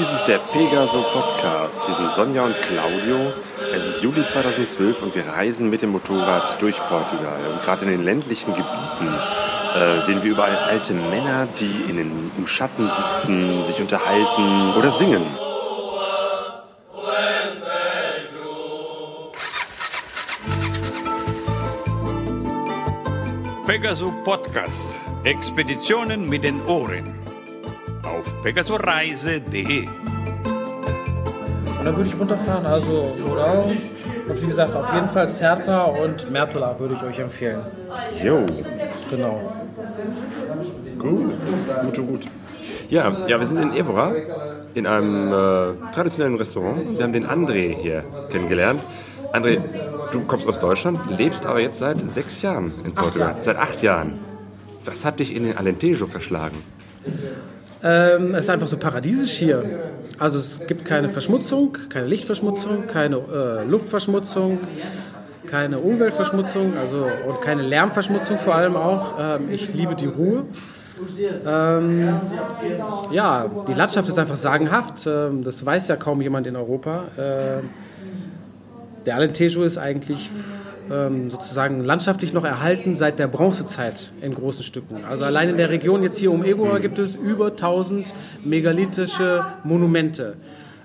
Dies ist der Pegaso Podcast. Wir sind Sonja und Claudio. Es ist Juli 2012 und wir reisen mit dem Motorrad durch Portugal. Und gerade in den ländlichen Gebieten äh, sehen wir überall alte Männer, die in den, im Schatten sitzen, sich unterhalten oder singen. Pegaso Podcast. Expeditionen mit den Ohren. Auf pegasoreise.de. Und dann würde ich runterfahren, also Morau. Und wie gesagt, auf jeden Fall Serpa und Mertola würde ich euch empfehlen. Jo, Genau. gut, gut, gut. Ja, ja, wir sind in Évora in einem äh, traditionellen Restaurant. Wir haben den André hier kennengelernt. André, du kommst aus Deutschland, lebst aber jetzt seit sechs Jahren in Portugal. Jahre. Seit acht Jahren. Was hat dich in den Alentejo verschlagen? Ähm, es ist einfach so paradiesisch hier. Also es gibt keine Verschmutzung, keine Lichtverschmutzung, keine äh, Luftverschmutzung, keine Umweltverschmutzung, also und keine Lärmverschmutzung vor allem auch. Ähm, ich liebe die Ruhe. Ähm, ja, die Landschaft ist einfach sagenhaft. Ähm, das weiß ja kaum jemand in Europa. Ähm, der Alentejo ist eigentlich ähm, sozusagen landschaftlich noch erhalten seit der Bronzezeit in großen Stücken. Also allein in der Region jetzt hier um Évora gibt es über 1000 megalithische Monumente.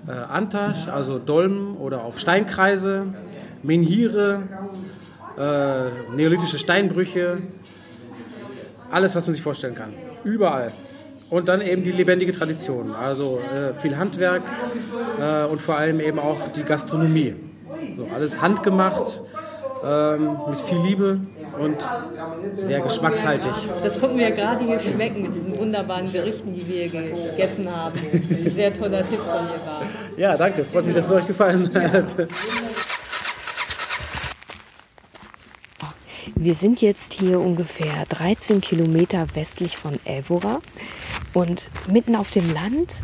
Äh, Antasch, also Dolmen oder auch Steinkreise, Menhire, äh, neolithische Steinbrüche, alles, was man sich vorstellen kann. Überall. Und dann eben die lebendige Tradition, also äh, viel Handwerk äh, und vor allem eben auch die Gastronomie. So, alles handgemacht, ähm, mit viel Liebe und sehr geschmackshaltig. Das konnten wir ja gerade hier schmecken mit diesen wunderbaren Gerichten, die wir ge- gegessen haben. Ein sehr toller Tipp von dir war. Ja, danke, freut mich, dass es euch gefallen hat. Wir sind jetzt hier ungefähr 13 Kilometer westlich von Évora und mitten auf dem Land.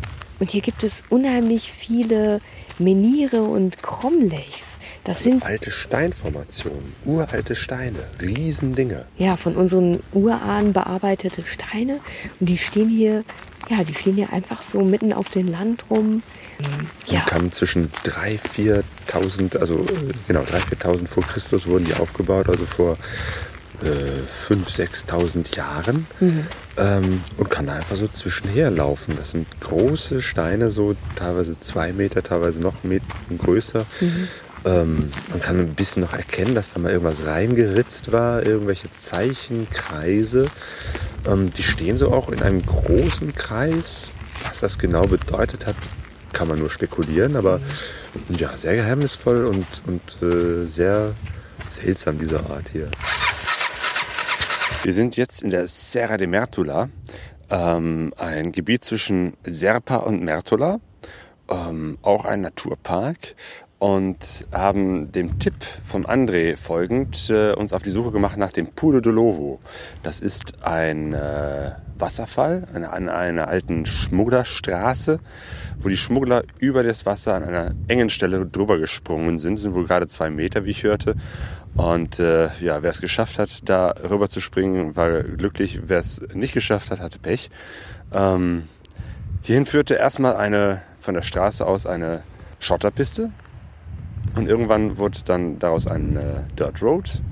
Und hier gibt es unheimlich viele Menire und Cromlechs. Das sind Alte Steinformationen, uralte Steine, Riesendinge. ja von unseren Urahnen bearbeitete Steine. Und die stehen hier, ja, die stehen hier einfach so mitten auf dem Land rum. Ja. Ja, kamen zwischen 3.000, 4.000, also äh, genau, 3.000, 4.000 vor Christus wurden die aufgebaut, also vor äh, 5.000, 6.000 Jahren. Ähm, und kann da einfach so zwischenher laufen. Das sind große Steine, so teilweise zwei Meter, teilweise noch Meter größer. Ähm, man kann ein bisschen noch erkennen, dass da mal irgendwas reingeritzt war, irgendwelche Zeichen, Kreise. Ähm, die stehen so auch in einem großen Kreis. Was das genau bedeutet hat, kann man nur spekulieren, aber ja, sehr geheimnisvoll und, und äh, sehr seltsam, diese Art hier. Wir sind jetzt in der Serra de Mertola, ähm, ein Gebiet zwischen Serpa und Mertola, ähm, auch ein Naturpark und haben dem Tipp vom André folgend äh, uns auf die Suche gemacht nach dem Pulo de Lovo. Das ist ein äh, Wasserfall an einer, einer alten Schmugglerstraße, wo die Schmuggler über das Wasser an einer engen Stelle drüber gesprungen sind. Das sind wohl gerade zwei Meter, wie ich hörte. Und äh, ja, wer es geschafft hat, da rüber zu springen, war glücklich. Wer es nicht geschafft hat, hatte Pech. Ähm, hierhin führte erstmal eine von der Straße aus eine Schotterpiste. Und irgendwann wurde dann daraus ein äh, Dirt Road.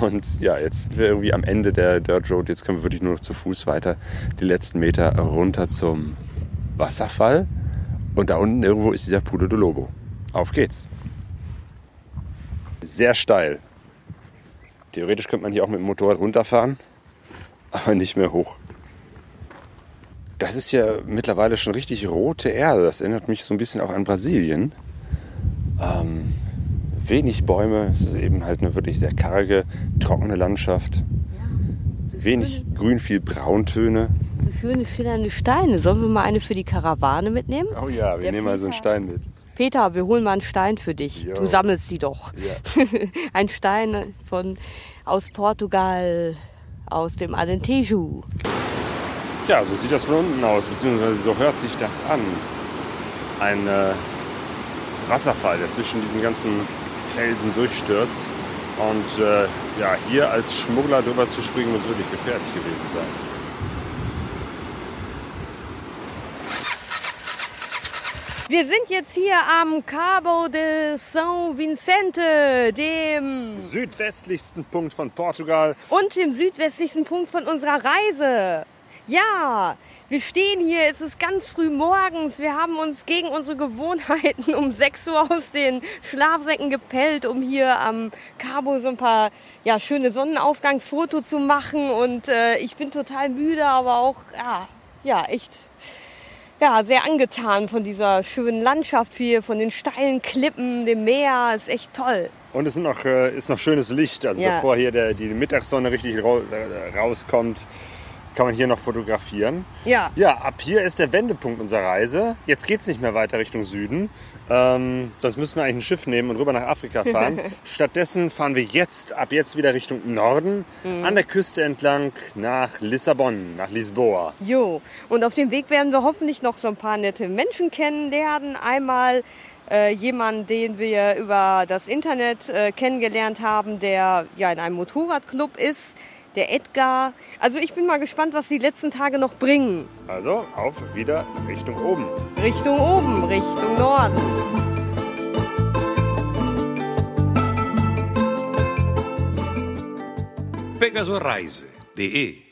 Und ja, jetzt sind wir irgendwie am Ende der Dirt Road. Jetzt können wir wirklich nur noch zu Fuß weiter die letzten Meter runter zum Wasserfall. Und da unten irgendwo ist dieser Pulo de Lobo. Auf geht's. Sehr steil. Theoretisch könnte man hier auch mit dem Motorrad runterfahren, aber nicht mehr hoch. Das ist ja mittlerweile schon richtig rote Erde. Das erinnert mich so ein bisschen auch an Brasilien. Ähm, wenig Bäume, es ist eben halt eine wirklich sehr karge, trockene Landschaft. Wenig Grün, viel Brauntöne. schöne schillernde Steine. Sollen wir mal eine für die Karawane mitnehmen? Oh ja, wir Der nehmen mal so einen Peter. Stein mit. Peter, wir holen mal einen Stein für dich. Jo. Du sammelst die doch. Ja. Ein Stein von, aus Portugal, aus dem Alentejo. Ja, so sieht das von unten aus, beziehungsweise so hört sich das an. Ein äh, Wasserfall, der zwischen diesen ganzen Felsen durchstürzt. Und äh, ja, hier als Schmuggler drüber zu springen, muss wirklich gefährlich gewesen sein. Wir sind jetzt hier am Cabo de São Vicente, dem Südwestlichsten Punkt von Portugal. und dem südwestlichsten Punkt von unserer Reise. Ja, wir stehen hier, es ist ganz früh morgens. Wir haben uns gegen unsere Gewohnheiten um 6 Uhr aus den Schlafsäcken gepellt, um hier am Cabo so ein paar ja, schöne Sonnenaufgangsfoto zu machen. Und äh, ich bin total müde, aber auch ja, ja, echt ja, sehr angetan von dieser schönen Landschaft hier, von den steilen Klippen, dem Meer. Ist echt toll. Und es ist noch, äh, ist noch schönes Licht. Also Ja. bevor hier der, die Mittagssonne richtig äh, rauskommt, kann man hier noch fotografieren. Ja. Ja, ab hier ist der Wendepunkt unserer Reise. Jetzt geht es nicht mehr weiter Richtung Süden. Ähm, sonst müssen wir eigentlich ein Schiff nehmen und rüber nach Afrika fahren. Stattdessen fahren wir jetzt, ab jetzt wieder Richtung Norden, Mhm. an der Küste entlang nach Lissabon, nach Lisboa. Jo, und auf dem Weg werden wir hoffentlich noch so ein paar nette Menschen kennenlernen. Einmal äh, jemanden, den wir über das Internet äh, kennengelernt haben, der ja in einem Motorradclub ist, der Edgar. Also ich bin mal gespannt, was die letzten Tage noch bringen. Also auf wieder Richtung oben. Richtung oben, Richtung Norden. pegasoreise.de